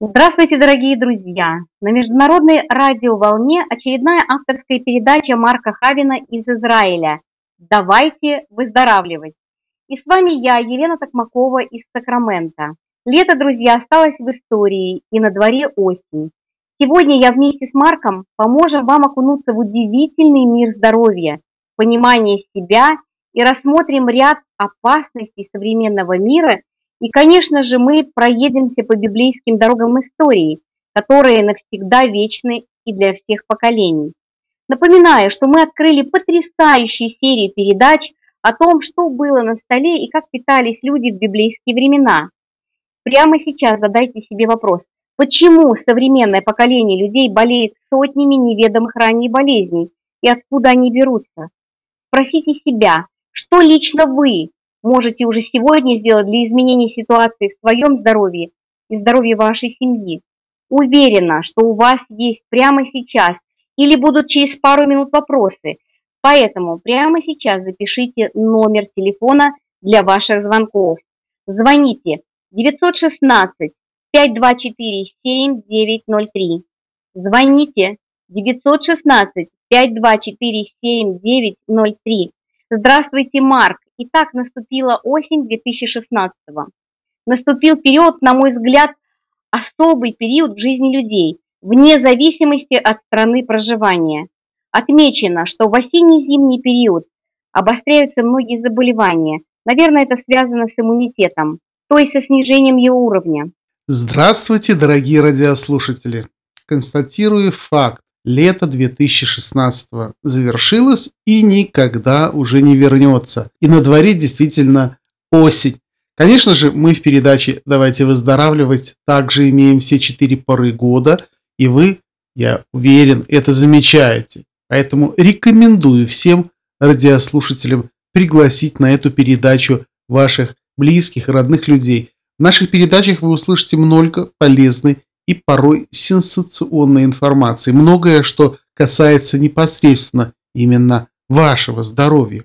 Здравствуйте, дорогие друзья! На международной радиоволне очередная авторская передача Марка Хавина из Израиля «Давайте выздоравливать». И с вами я, Елена Токмакова из Сакрамента. Лето, друзья, осталось в истории, и на дворе осень. Сегодня я вместе с Марком поможем вам окунуться в удивительный мир здоровья, понимание себя и рассмотрим ряд опасностей современного мира и, конечно же, мы проедемся по библейским дорогам истории, которые навсегда вечны и для всех поколений. Напоминаю, что мы открыли потрясающие серии передач о том, что было на столе и как питались люди в библейские времена. Прямо сейчас задайте себе вопрос, почему современное поколение людей болеет сотнями неведомых ранее болезней и откуда они берутся? Спросите себя, что лично вы можете уже сегодня сделать для изменения ситуации в своем здоровье и здоровье вашей семьи. Уверена, что у вас есть прямо сейчас или будут через пару минут вопросы, поэтому прямо сейчас запишите номер телефона для ваших звонков. Звоните 916 524 7903. Звоните 916 524 7903. Здравствуйте, Марк. Итак, наступила осень 2016-го. Наступил период, на мой взгляд, особый период в жизни людей, вне зависимости от страны проживания. Отмечено, что в осенне-зимний период обостряются многие заболевания. Наверное, это связано с иммунитетом, то есть со снижением его уровня. Здравствуйте, дорогие радиослушатели! Констатирую факт. Лето 2016 завершилось и никогда уже не вернется. И на дворе действительно осень. Конечно же, мы в передаче «Давайте выздоравливать» также имеем все четыре поры года, и вы, я уверен, это замечаете. Поэтому рекомендую всем радиослушателям пригласить на эту передачу ваших близких родных людей. В наших передачах вы услышите много полезной и порой сенсационной информации. Многое, что касается непосредственно именно вашего здоровья.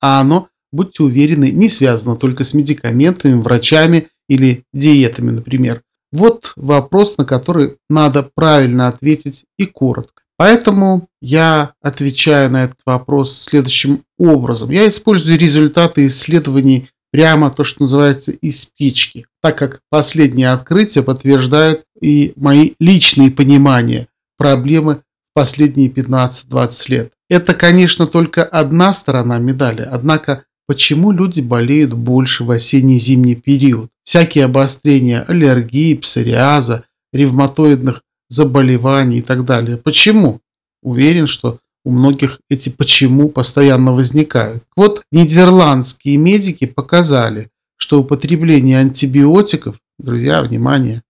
А оно, будьте уверены, не связано только с медикаментами, врачами или диетами, например. Вот вопрос, на который надо правильно ответить и коротко. Поэтому я отвечаю на этот вопрос следующим образом. Я использую результаты исследований прямо то, что называется из спички, так как последние открытия подтверждают и мои личные понимания проблемы последние 15-20 лет. Это, конечно, только одна сторона медали, однако почему люди болеют больше в осенне-зимний период? Всякие обострения аллергии, псориаза, ревматоидных заболеваний и так далее. Почему? Уверен, что у многих эти почему постоянно возникают. Вот нидерландские медики показали, что употребление антибиотиков, друзья, внимание,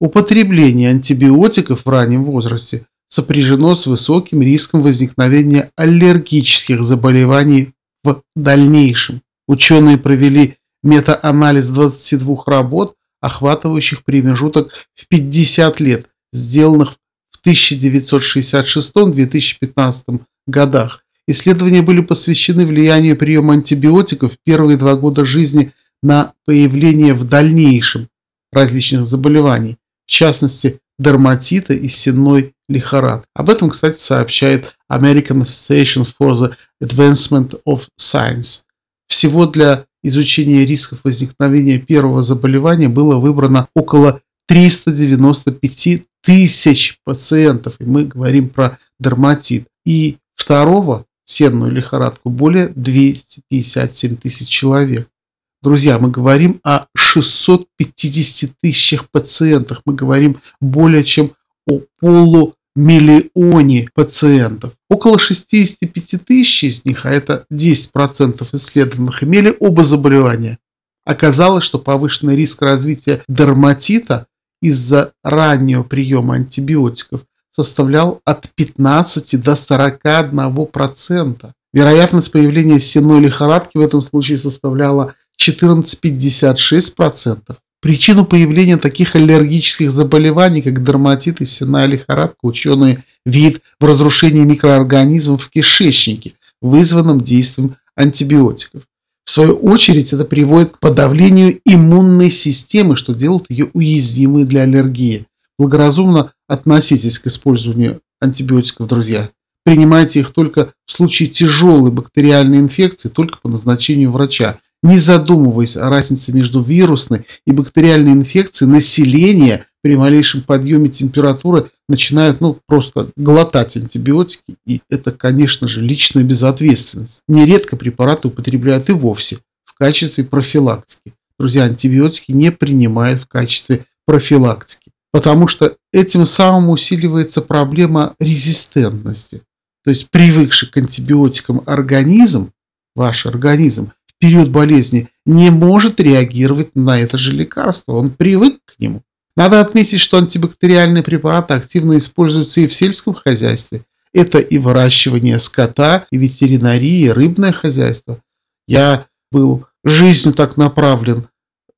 употребление антибиотиков в раннем возрасте сопряжено с высоким риском возникновения аллергических заболеваний в дальнейшем. Ученые провели метаанализ 22 работ, охватывающих промежуток в 50 лет, сделанных в 1966-2015 годах. Исследования были посвящены влиянию приема антибиотиков в первые два года жизни на появление в дальнейшем различных заболеваний, в частности дерматита и сенной лихорадки. Об этом, кстати, сообщает American Association for the Advancement of Science. Всего для изучения рисков возникновения первого заболевания было выбрано около 395 тысяч пациентов, и мы говорим про дерматит. И второго, сенную лихорадку, более 257 тысяч человек. Друзья, мы говорим о 650 тысячах пациентах, мы говорим более чем о полумиллионе пациентов. Около 65 тысяч из них, а это 10% исследованных, имели оба заболевания. Оказалось, что повышенный риск развития дерматита из-за раннего приема антибиотиков составлял от 15 до 41%. Вероятность появления сенной лихорадки в этом случае составляла 14,56%. Причину появления таких аллергических заболеваний, как дерматит и сенная лихорадка, ученые видят в разрушении микроорганизмов в кишечнике, вызванном действием антибиотиков. В свою очередь это приводит к подавлению иммунной системы, что делает ее уязвимой для аллергии. Благоразумно относитесь к использованию антибиотиков, друзья. Принимайте их только в случае тяжелой бактериальной инфекции, только по назначению врача. Не задумываясь о разнице между вирусной и бактериальной инфекцией, население при малейшем подъеме температуры начинает ну, просто глотать антибиотики. И это, конечно же, личная безответственность. Нередко препараты употребляют и вовсе в качестве профилактики. Друзья, антибиотики не принимают в качестве профилактики, потому что этим самым усиливается проблема резистентности. То есть привыкший к антибиотикам организм, ваш организм, период болезни не может реагировать на это же лекарство. Он привык к нему. Надо отметить, что антибактериальные препараты активно используются и в сельском хозяйстве. Это и выращивание скота, и ветеринария, и рыбное хозяйство. Я был жизнью так направлен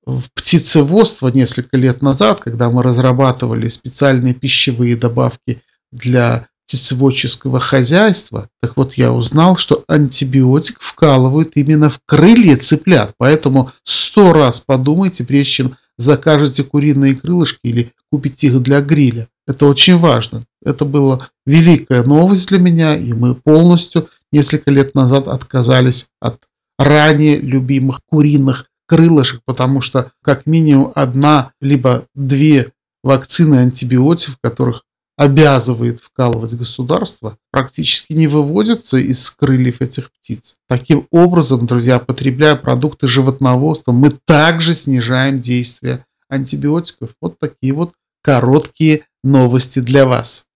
в птицеводство несколько лет назад, когда мы разрабатывали специальные пищевые добавки для птицеводческого хозяйства. Так вот, я узнал, что антибиотик вкалывают именно в крылья цыплят. Поэтому сто раз подумайте, прежде чем закажете куриные крылышки или купите их для гриля. Это очень важно. Это была великая новость для меня, и мы полностью несколько лет назад отказались от ранее любимых куриных крылышек, потому что как минимум одна либо две вакцины антибиотиков, которых обязывает вкалывать государство, практически не выводятся из крыльев этих птиц. Таким образом, друзья, потребляя продукты животноводства, мы также снижаем действие антибиотиков. Вот такие вот короткие новости для вас.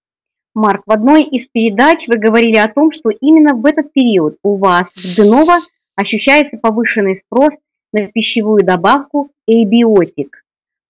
Марк, в одной из передач вы говорили о том, что именно в этот период у вас в Денова ощущается повышенный спрос на пищевую добавку эйбиотик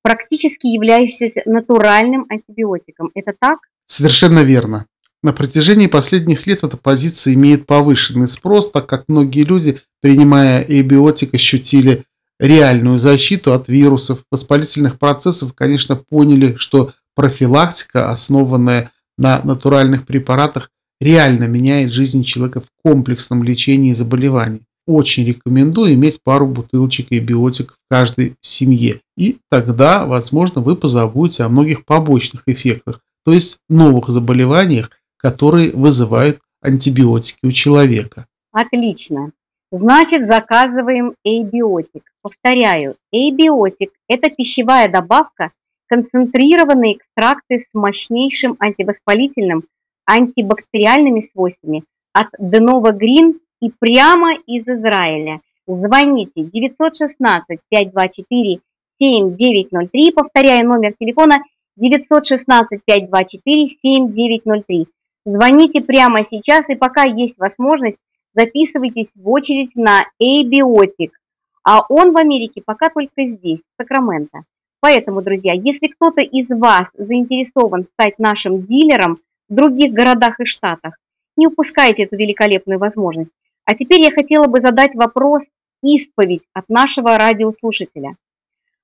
практически являющийся натуральным антибиотиком. Это так? Совершенно верно. На протяжении последних лет эта позиция имеет повышенный спрос, так как многие люди, принимая эбиотик, ощутили реальную защиту от вирусов, воспалительных процессов, конечно, поняли, что профилактика, основанная на натуральных препаратах, реально меняет жизнь человека в комплексном лечении заболеваний очень рекомендую иметь пару бутылочек и биотик в каждой семье. И тогда, возможно, вы позабудете о многих побочных эффектах, то есть новых заболеваниях, которые вызывают антибиотики у человека. Отлично. Значит, заказываем эйбиотик. Повторяю, эйбиотик – это пищевая добавка, концентрированные экстракты с мощнейшим антивоспалительным, антибактериальными свойствами от Denova Green и прямо из Израиля. Звоните 916-524-7903, повторяю номер телефона 916-524-7903. Звоните прямо сейчас, и пока есть возможность, записывайтесь в очередь на A-биотик, а он в Америке пока только здесь, в Сакраменто. Поэтому, друзья, если кто-то из вас заинтересован стать нашим дилером в других городах и штатах, не упускайте эту великолепную возможность. А теперь я хотела бы задать вопрос, исповедь от нашего радиослушателя.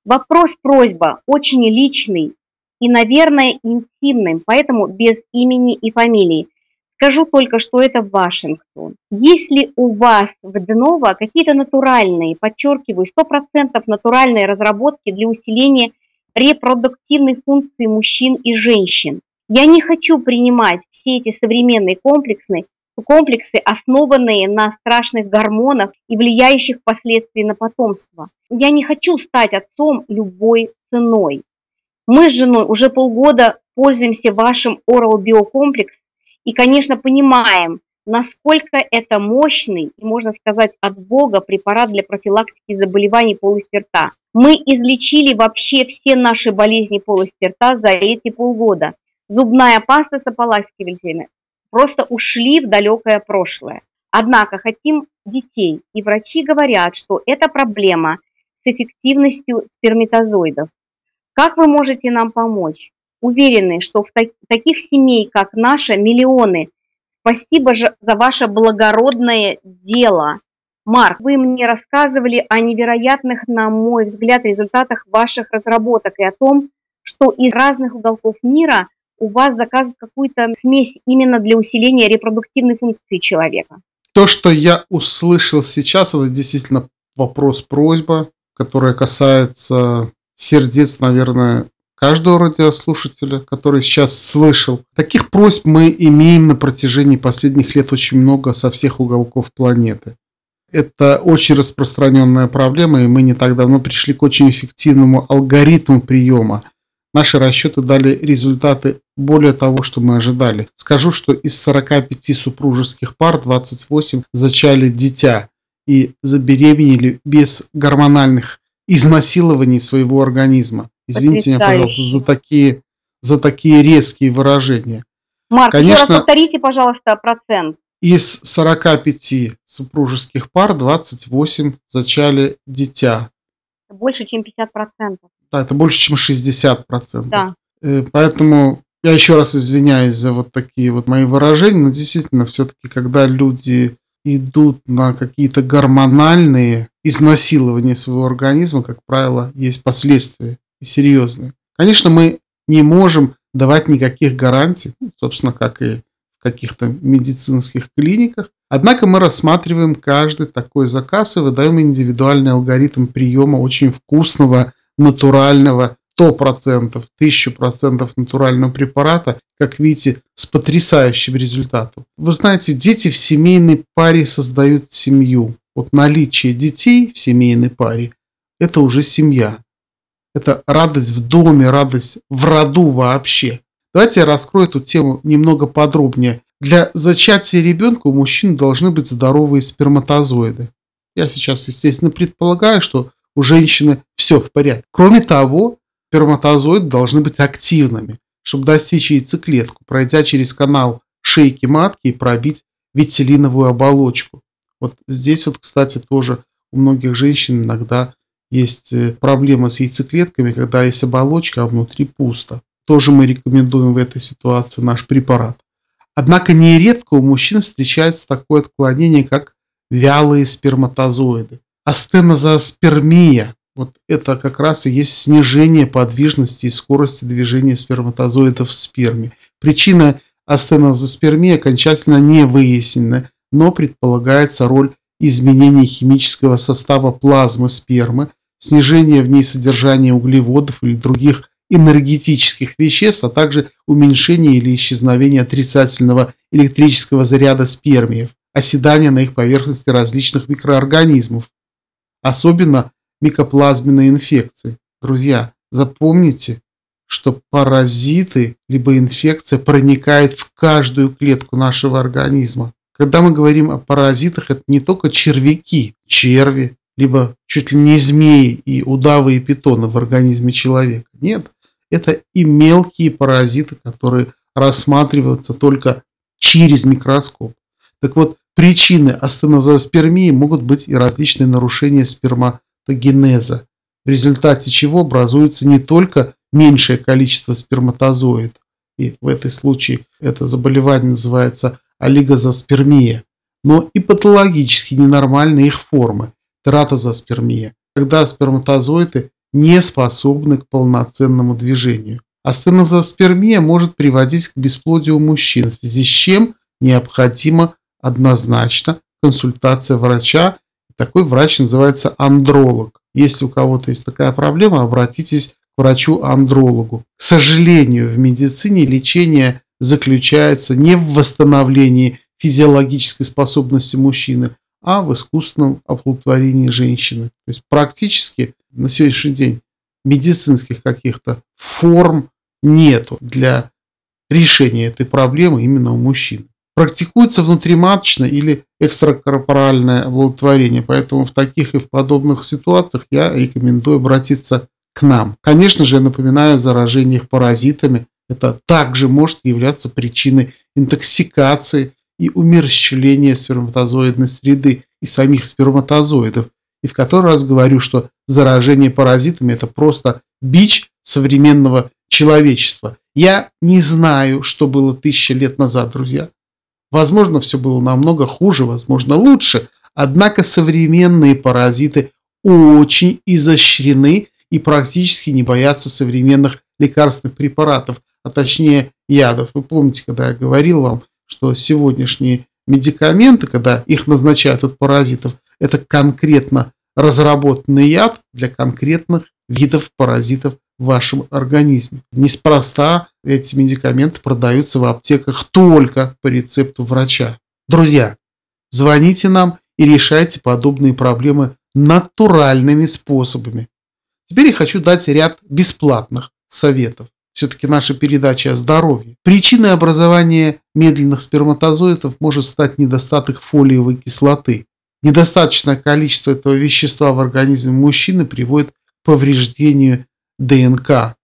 Вопрос-просьба очень личный и, наверное, интимный, поэтому без имени и фамилии. Скажу только, что это Вашингтон. Есть ли у вас в Денова какие-то натуральные, подчеркиваю, 100% натуральные разработки для усиления репродуктивной функции мужчин и женщин? Я не хочу принимать все эти современные комплексные комплексы, основанные на страшных гормонах и влияющих впоследствии на потомство. Я не хочу стать отцом любой ценой. Мы с женой уже полгода пользуемся вашим Oral Биокомплекс и, конечно, понимаем, насколько это мощный и, можно сказать, от Бога препарат для профилактики заболеваний полости рта. Мы излечили вообще все наши болезни полости рта за эти полгода. Зубная паста с ополаскивателями, просто ушли в далекое прошлое. Однако хотим детей, и врачи говорят, что это проблема с эффективностью сперматозоидов. Как вы можете нам помочь? Уверены, что в так таких семей, как наша, миллионы. Спасибо же за ваше благородное дело. Марк, вы мне рассказывали о невероятных, на мой взгляд, результатах ваших разработок и о том, что из разных уголков мира – у вас заказывают какую-то смесь именно для усиления репродуктивной функции человека? То, что я услышал сейчас, это действительно вопрос-просьба, которая касается сердец, наверное, каждого радиослушателя, который сейчас слышал. Таких просьб мы имеем на протяжении последних лет очень много со всех уголков планеты. Это очень распространенная проблема, и мы не так давно пришли к очень эффективному алгоритму приема. Наши расчеты дали результаты более того, что мы ожидали. Скажу, что из 45 супружеских пар 28 зачали дитя и забеременели без гормональных изнасилований своего организма. Извините меня, пожалуйста, за такие, за такие резкие выражения. Марк, Конечно, еще раз повторите, пожалуйста, процент. Из 45 супружеских пар 28 зачали дитя. Больше, чем 50%. Да, это больше, чем 60%. Да. Э, поэтому я еще раз извиняюсь за вот такие вот мои выражения, но действительно, все-таки, когда люди идут на какие-то гормональные изнасилования своего организма, как правило, есть последствия и серьезные. Конечно, мы не можем давать никаких гарантий, ну, собственно, как и в каких-то медицинских клиниках. Однако мы рассматриваем каждый такой заказ и выдаем индивидуальный алгоритм приема очень вкусного, натурального, 100%, 1000% натурального препарата, как видите, с потрясающим результатом. Вы знаете, дети в семейной паре создают семью. Вот наличие детей в семейной паре – это уже семья. Это радость в доме, радость в роду вообще. Давайте я раскрою эту тему немного подробнее. Для зачатия ребенка у мужчин должны быть здоровые сперматозоиды. Я сейчас, естественно, предполагаю, что у женщины все в порядке. Кроме того, сперматозоиды должны быть активными, чтобы достичь яйцеклетку, пройдя через канал шейки матки и пробить витилиновую оболочку. Вот здесь вот, кстати, тоже у многих женщин иногда есть э, проблемы с яйцеклетками, когда есть оболочка, а внутри пусто. Тоже мы рекомендуем в этой ситуации наш препарат. Однако нередко у мужчин встречается такое отклонение, как вялые сперматозоиды. Астенозоспермия вот это как раз и есть снижение подвижности и скорости движения сперматозоидов в сперме. Причина астенозоспермии окончательно не выяснена, но предполагается роль изменения химического состава плазмы спермы, снижение в ней содержания углеводов или других энергетических веществ, а также уменьшение или исчезновение отрицательного электрического заряда спермиев, оседание на их поверхности различных микроорганизмов. Особенно микоплазменной инфекции. Друзья, запомните, что паразиты либо инфекция проникает в каждую клетку нашего организма. Когда мы говорим о паразитах, это не только червяки, черви, либо чуть ли не змеи и удавы и питоны в организме человека. Нет, это и мелкие паразиты, которые рассматриваются только через микроскоп. Так вот, причины астенозооспермии могут быть и различные нарушения сперма генеза, в результате чего образуется не только меньшее количество сперматозоид, и в этой случае это заболевание называется олигозоспермия, но и патологически ненормальные их формы, тератозоспермия, когда сперматозоиды не способны к полноценному движению. Астенозоспермия может приводить к бесплодию мужчин, в связи с чем необходима однозначно консультация врача такой врач называется андролог. Если у кого-то есть такая проблема, обратитесь к врачу-андрологу. К сожалению, в медицине лечение заключается не в восстановлении физиологической способности мужчины, а в искусственном оплодотворении женщины. То есть практически на сегодняшний день медицинских каких-то форм нету для решения этой проблемы именно у мужчин. Практикуется внутриматочное или экстракорпоральное оплодотворение, поэтому в таких и в подобных ситуациях я рекомендую обратиться к нам. Конечно же, я напоминаю о заражениях паразитами. Это также может являться причиной интоксикации и умерщвления сперматозоидной среды и самих сперматозоидов. И в который раз говорю, что заражение паразитами – это просто бич современного человечества. Я не знаю, что было тысячи лет назад, друзья. Возможно, все было намного хуже, возможно, лучше. Однако современные паразиты очень изощрены и практически не боятся современных лекарственных препаратов, а точнее ядов. Вы помните, когда я говорил вам, что сегодняшние медикаменты, когда их назначают от паразитов, это конкретно разработанный яд для конкретных видов паразитов в вашем организме. Неспроста эти медикаменты продаются в аптеках только по рецепту врача. Друзья, звоните нам и решайте подобные проблемы натуральными способами. Теперь я хочу дать ряд бесплатных советов. Все-таки наша передача о здоровье. Причиной образования медленных сперматозоидов может стать недостаток фолиевой кислоты. Недостаточное количество этого вещества в организме мужчины приводит к повреждению ДНК,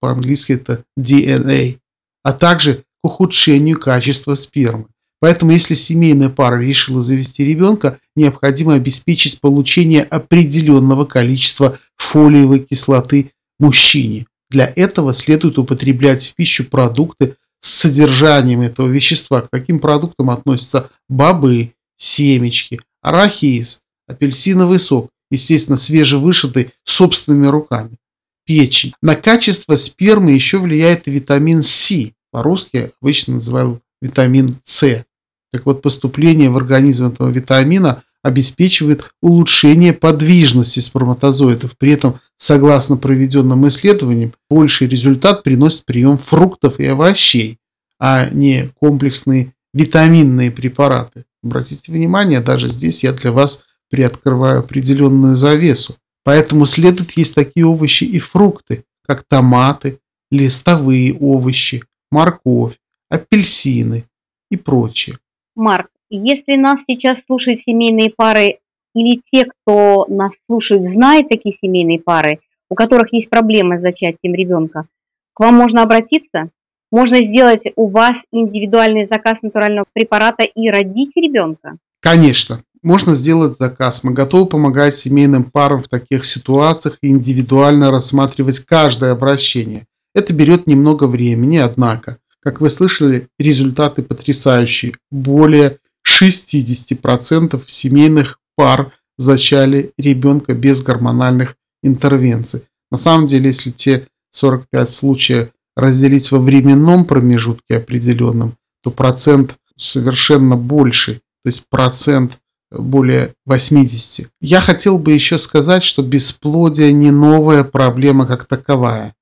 по-английски это DNA, а также к ухудшению качества спермы. Поэтому, если семейная пара решила завести ребенка, необходимо обеспечить получение определенного количества фолиевой кислоты мужчине. Для этого следует употреблять в пищу продукты с содержанием этого вещества. К таким продуктам относятся бобы, семечки, арахис, апельсиновый сок, естественно, свежевышитый собственными руками, печень. На качество спермы еще влияет витамин С, по-русски обычно называют витамин С. Так вот, поступление в организм этого витамина обеспечивает улучшение подвижности сперматозоидов. При этом, согласно проведенным исследованиям, больший результат приносит прием фруктов и овощей, а не комплексные витаминные препараты. Обратите внимание, даже здесь я для вас приоткрываю определенную завесу. Поэтому следует есть такие овощи и фрукты, как томаты, листовые овощи, морковь, апельсины и прочее. Марк, если нас сейчас слушают семейные пары или те, кто нас слушает, знает такие семейные пары, у которых есть проблемы с зачатием ребенка, к вам можно обратиться? Можно сделать у вас индивидуальный заказ натурального препарата и родить ребенка? Конечно, можно сделать заказ. Мы готовы помогать семейным парам в таких ситуациях и индивидуально рассматривать каждое обращение. Это берет немного времени, однако как вы слышали, результаты потрясающие. Более 60% семейных пар зачали ребенка без гормональных интервенций. На самом деле, если те 45 случаев разделить во временном промежутке определенном, то процент совершенно больше, то есть процент более 80. Я хотел бы еще сказать, что бесплодие не новая проблема как таковая.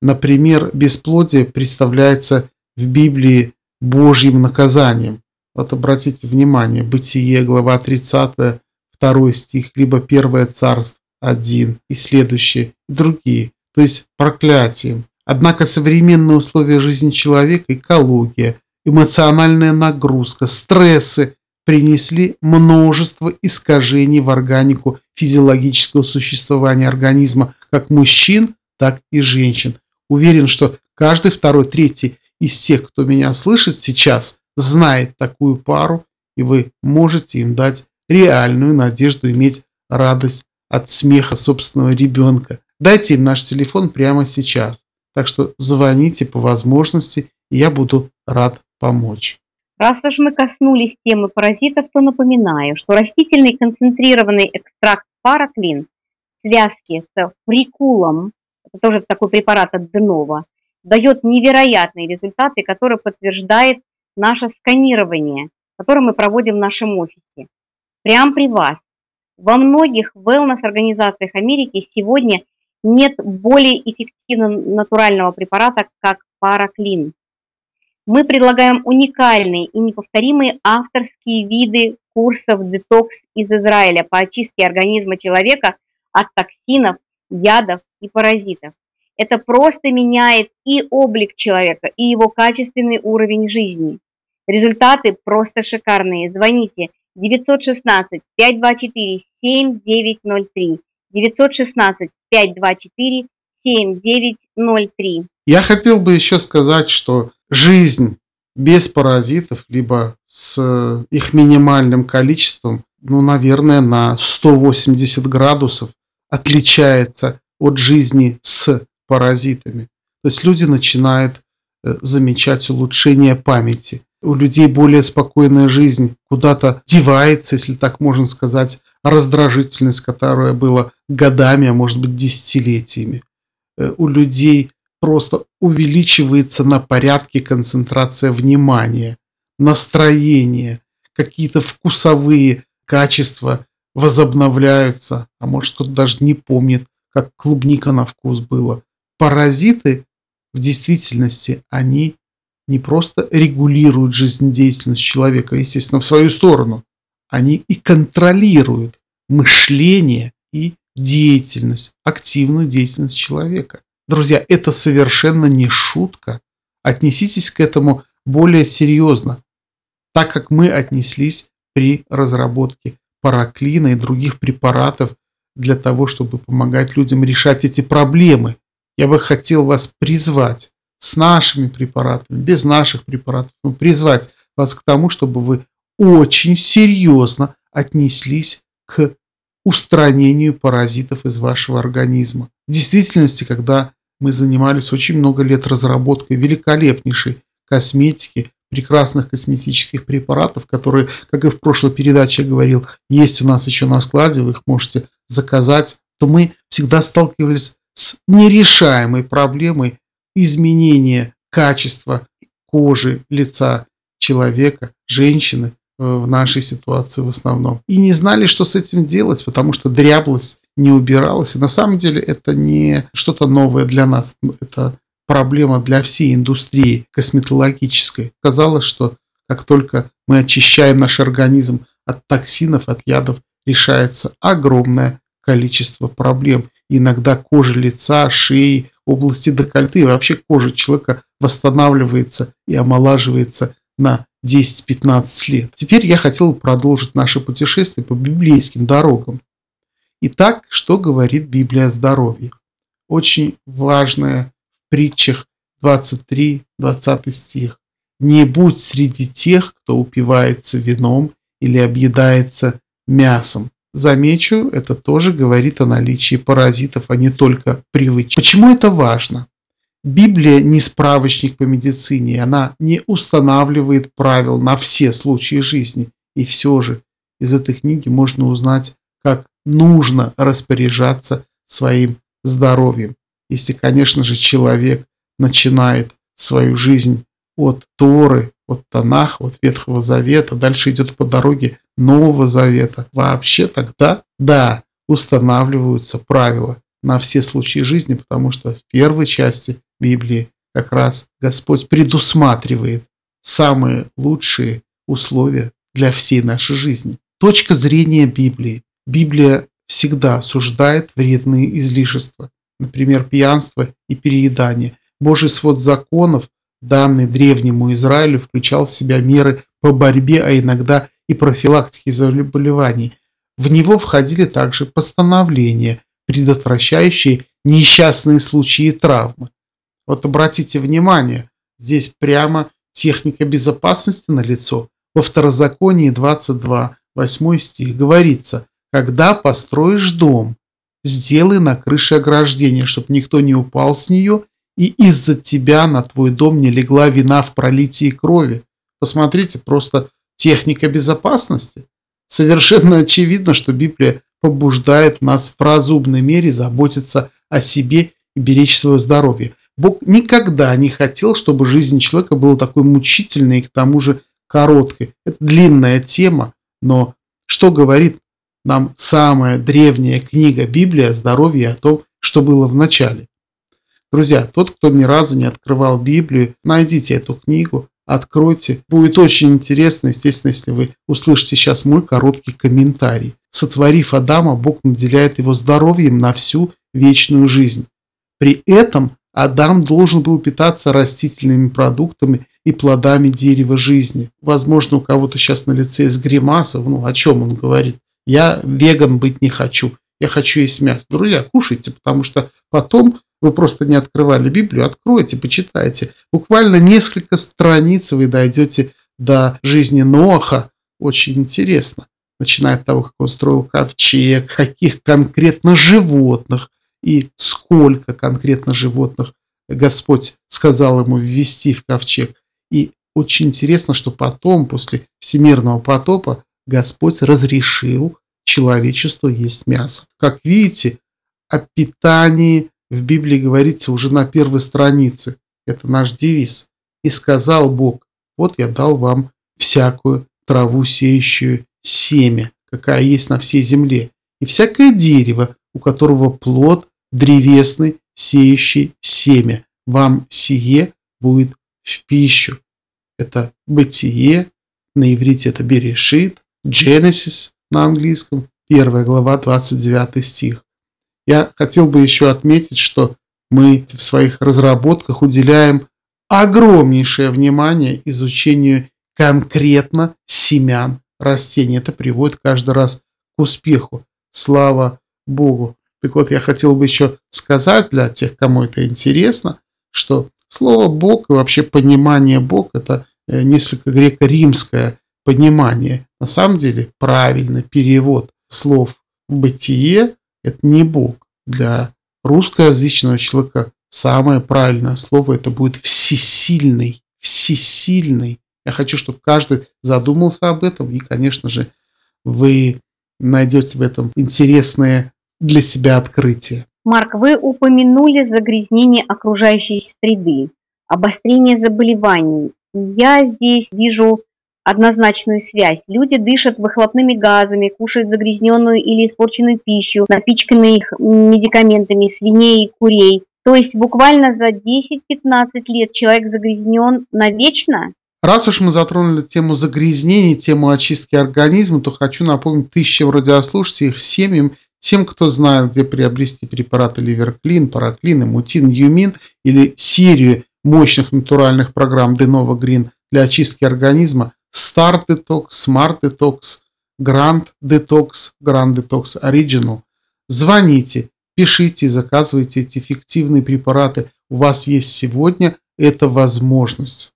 Например, бесплодие представляется в Библии Божьим наказанием. Вот обратите внимание, Бытие, глава 30, 2 стих, либо 1 Царств 1 и следующие, и другие, то есть проклятием. Однако современные условия жизни человека, экология, эмоциональная нагрузка, стрессы принесли множество искажений в органику физиологического существования организма как мужчин, так и женщин. Уверен, что каждый второй, третий из тех, кто меня слышит сейчас, знает такую пару, и вы можете им дать реальную надежду иметь радость от смеха собственного ребенка. Дайте им наш телефон прямо сейчас. Так что звоните по возможности, и я буду рад помочь. Раз уж мы коснулись темы паразитов, то напоминаю, что растительный концентрированный экстракт параклин в связке с фрикулом, это тоже такой препарат от Денова, дает невероятные результаты, которые подтверждает наше сканирование, которое мы проводим в нашем офисе. Прямо при вас. Во многих wellness-организациях Америки сегодня нет более эффективного натурального препарата, как параклин. Мы предлагаем уникальные и неповторимые авторские виды курсов детокс из Израиля по очистке организма человека от токсинов, ядов и паразитов. Это просто меняет и облик человека, и его качественный уровень жизни. Результаты просто шикарные. Звоните 916 524 7903 916 524 7903. Я хотел бы еще сказать, что жизнь без паразитов, либо с их минимальным количеством, ну, наверное, на 180 градусов отличается от жизни с паразитами. То есть люди начинают э, замечать улучшение памяти. У людей более спокойная жизнь куда-то девается, если так можно сказать, раздражительность, которая была годами, а может быть десятилетиями. Э, у людей просто увеличивается на порядке концентрация внимания, настроение, какие-то вкусовые качества возобновляются, а может кто-то даже не помнит, как клубника на вкус было паразиты в действительности, они не просто регулируют жизнедеятельность человека, естественно, в свою сторону, они и контролируют мышление и деятельность, активную деятельность человека. Друзья, это совершенно не шутка. Отнеситесь к этому более серьезно, так как мы отнеслись при разработке параклина и других препаратов для того, чтобы помогать людям решать эти проблемы. Я бы хотел вас призвать с нашими препаратами, без наших препаратов, но призвать вас к тому, чтобы вы очень серьезно отнеслись к устранению паразитов из вашего организма. В действительности, когда мы занимались очень много лет разработкой великолепнейшей косметики, прекрасных косметических препаратов, которые, как и в прошлой передаче я говорил, есть у нас еще на складе, вы их можете заказать, то мы всегда сталкивались с нерешаемой проблемой изменения качества кожи, лица человека, женщины э, в нашей ситуации в основном. И не знали, что с этим делать, потому что дряблость не убиралась. И на самом деле это не что-то новое для нас. Это проблема для всей индустрии косметологической. Казалось, что как только мы очищаем наш организм от токсинов, от ядов, решается огромное количество проблем. Иногда кожа лица, шеи, области декольте и вообще кожа человека восстанавливается и омолаживается на 10-15 лет. Теперь я хотел продолжить наше путешествие по библейским дорогам. Итак, что говорит Библия о здоровье? Очень важное в притчах 23-20 стих. «Не будь среди тех, кто упивается вином или объедается мясом, Замечу, это тоже говорит о наличии паразитов, а не только привычек. Почему это важно? Библия не справочник по медицине, она не устанавливает правил на все случаи жизни. И все же из этой книги можно узнать, как нужно распоряжаться своим здоровьем. Если, конечно же, человек начинает свою жизнь от Торы, от Танаха, от Ветхого Завета, дальше идет по дороге Нового Завета, вообще тогда, да, устанавливаются правила на все случаи жизни, потому что в первой части Библии как раз Господь предусматривает самые лучшие условия для всей нашей жизни. Точка зрения Библии. Библия всегда осуждает вредные излишества, например, пьянство и переедание. Божий свод законов Данный древнему Израилю включал в себя меры по борьбе, а иногда и профилактике заболеваний. В него входили также постановления, предотвращающие несчастные случаи травмы. Вот обратите внимание, здесь прямо техника безопасности на лицо. Во второзаконии 22, 8 стих говорится, когда построишь дом, сделай на крыше ограждение, чтобы никто не упал с нее и из-за тебя на твой дом не легла вина в пролитии крови. Посмотрите, просто техника безопасности. Совершенно очевидно, что Библия побуждает нас в разумной мере заботиться о себе и беречь свое здоровье. Бог никогда не хотел, чтобы жизнь человека была такой мучительной и к тому же короткой. Это длинная тема, но что говорит нам самая древняя книга Библия о здоровье о том, что было в начале? Друзья, тот, кто ни разу не открывал Библию, найдите эту книгу, откройте. Будет очень интересно, естественно, если вы услышите сейчас мой короткий комментарий. Сотворив Адама, Бог наделяет его здоровьем на всю вечную жизнь. При этом Адам должен был питаться растительными продуктами и плодами дерева жизни. Возможно, у кого-то сейчас на лице есть гримаса, ну о чем он говорит. Я веган быть не хочу, я хочу есть мясо. Друзья, кушайте, потому что потом вы просто не открывали Библию, откройте, почитайте. Буквально несколько страниц вы дойдете до жизни Ноаха. Очень интересно. Начиная от того, как он строил ковчег, каких конкретно животных и сколько конкретно животных Господь сказал ему ввести в ковчег. И очень интересно, что потом, после всемирного потопа, Господь разрешил человечеству есть мясо. Как видите, о питании в Библии говорится уже на первой странице. Это наш девиз. И сказал Бог, вот я дал вам всякую траву, сеющую семя, какая есть на всей земле, и всякое дерево, у которого плод древесный сеющий семя. Вам сие будет в пищу. Это бытие, на иврите это берешит, Genesis на английском, первая глава, 29 стих. Я хотел бы еще отметить, что мы в своих разработках уделяем огромнейшее внимание изучению конкретно семян растений. Это приводит каждый раз к успеху. Слава Богу. Так вот, я хотел бы еще сказать для тех, кому это интересно, что слово «бог» и вообще понимание «бог» – это э, несколько греко-римское понимание. На самом деле, правильный перевод слов «бытие» – это не Бог. Для русскоязычного человека самое правильное слово – это будет «всесильный». Всесильный. Я хочу, чтобы каждый задумался об этом. И, конечно же, вы найдете в этом интересные для себя открытия. Марк, вы упомянули загрязнение окружающей среды, обострение заболеваний. Я здесь вижу однозначную связь. Люди дышат выхлопными газами, кушают загрязненную или испорченную пищу, напичканные их медикаментами свиней и курей. То есть буквально за 10-15 лет человек загрязнен навечно? Раз уж мы затронули тему загрязнений, тему очистки организма, то хочу напомнить тысячам радиослушателей, их семьям, тем, кто знает, где приобрести препараты Ливерклин, Параклин, Мутин, Юмин или серию мощных натуральных программ Denova Green для очистки организма Start Detox, Smart Detox, Grand Detox, Grand Detox Original. Звоните, пишите заказывайте эти эффективные препараты. У вас есть сегодня эта возможность.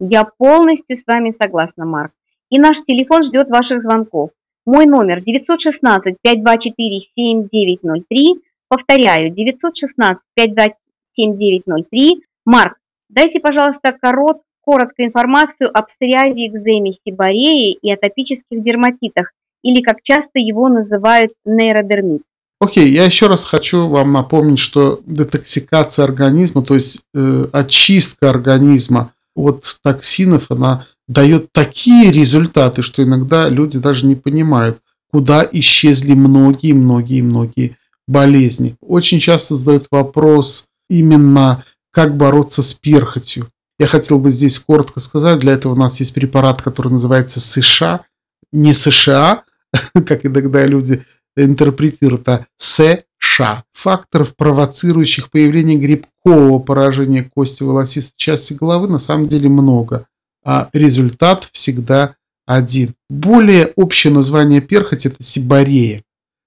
Я полностью с вами согласна, Марк. И наш телефон ждет ваших звонков. Мой номер 916-524-7903. Повторяю, 916-527-903. Марк, дайте, пожалуйста, корот, коротко информацию об псориазе, экземе, сибореи и атопических дерматитах, или как часто его называют нейродермит. Окей, okay, я еще раз хочу вам напомнить, что детоксикация организма, то есть э, очистка организма от токсинов, она дает такие результаты, что иногда люди даже не понимают, куда исчезли многие-многие-многие болезни. Очень часто задают вопрос именно, как бороться с перхотью. Я хотел бы здесь коротко сказать, для этого у нас есть препарат, который называется США, не США, как иногда люди интерпретируют, а США. Факторов, провоцирующих появление грибкового поражения кости волосистой части головы, на самом деле много, а результат всегда один. Более общее название перхоть – это сибарея.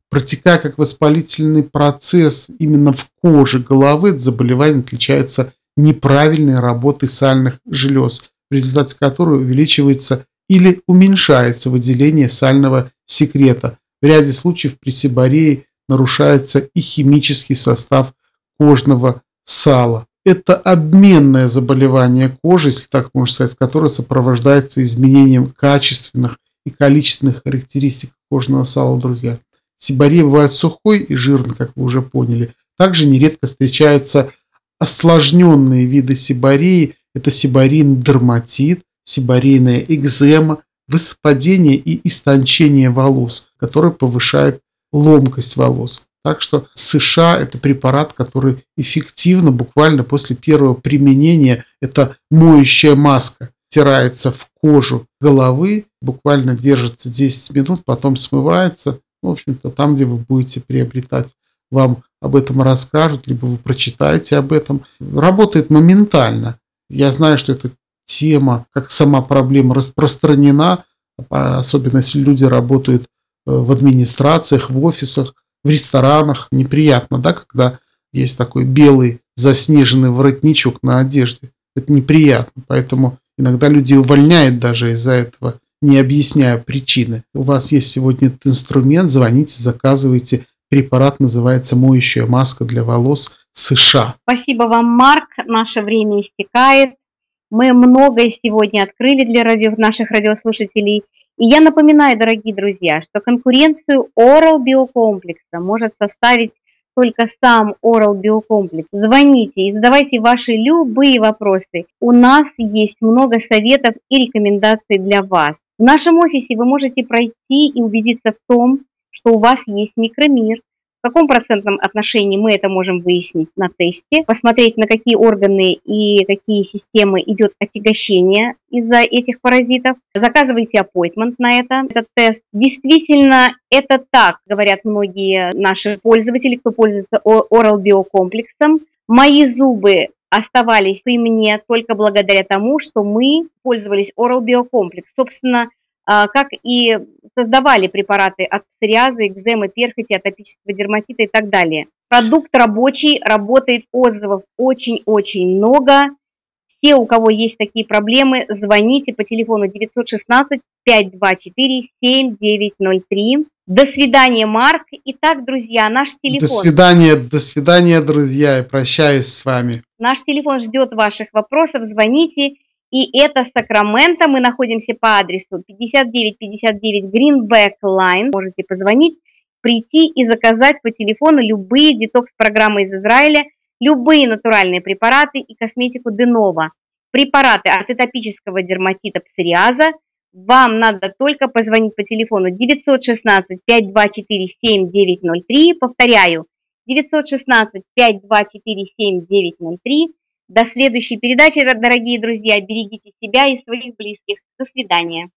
Протекая как воспалительный процесс именно в коже головы, это заболевание отличается неправильной работой сальных желез, в результате которой увеличивается или уменьшается выделение сального секрета. В ряде случаев при сибарее нарушается и химический состав кожного сала. Это обменное заболевание кожи, если так можно сказать, которое сопровождается изменением качественных и количественных характеристик кожного сала, друзья. Сибария бывает сухой и жирный, как вы уже поняли. Также нередко встречаются осложненные виды сибарии. Это сибарийный дерматит, сибарийная экзема, высыпадение и истончение волос, которое повышает ломкость волос. Так что США это препарат, который эффективно, буквально после первого применения, это моющая маска, стирается в кожу головы, буквально держится 10 минут, потом смывается. В общем-то, там, где вы будете приобретать, вам об этом расскажут, либо вы прочитаете об этом. Работает моментально. Я знаю, что эта тема, как сама проблема, распространена, особенно если люди работают э, в администрациях, в офисах в ресторанах неприятно, да, когда есть такой белый заснеженный воротничок на одежде. Это неприятно, поэтому иногда люди увольняют даже из-за этого, не объясняя причины. У вас есть сегодня этот инструмент, звоните, заказывайте. Препарат называется «Моющая маска для волос США». Спасибо вам, Марк. Наше время истекает. Мы многое сегодня открыли для радио, наших радиослушателей – и я напоминаю, дорогие друзья, что конкуренцию Oral биокомплекса может составить только сам Oral биокомплекс. Звоните и задавайте ваши любые вопросы. У нас есть много советов и рекомендаций для вас. В нашем офисе вы можете пройти и убедиться в том, что у вас есть микромир, в каком процентном отношении мы это можем выяснить на тесте, посмотреть, на какие органы и какие системы идет отягощение из-за этих паразитов. Заказывайте appointment на это, этот тест. Действительно, это так, говорят многие наши пользователи, кто пользуется Oral Bio комплексом. Мои зубы оставались при мне только благодаря тому, что мы пользовались Oral Bio комплекс. Собственно, а, как и создавали препараты от псориаза, экземы, перхоти, атопического дерматита и так далее. Продукт рабочий, работает, отзывов очень-очень много. Все, у кого есть такие проблемы, звоните по телефону 916 524 7903. До свидания, Марк. Итак, друзья, наш телефон. До свидания, до свидания, друзья. Я прощаюсь с вами. Наш телефон ждет ваших вопросов. Звоните. И это Сакраменто. Мы находимся по адресу 5959 Greenback Line. Можете позвонить, прийти и заказать по телефону любые детокс-программы из Израиля, любые натуральные препараты и косметику Денова. Препараты от атопического дерматита псориаза. Вам надо только позвонить по телефону 916 524 7903. Повторяю, 916 524 7903 до следующей передачи, дорогие друзья. Берегите себя и своих близких. До свидания.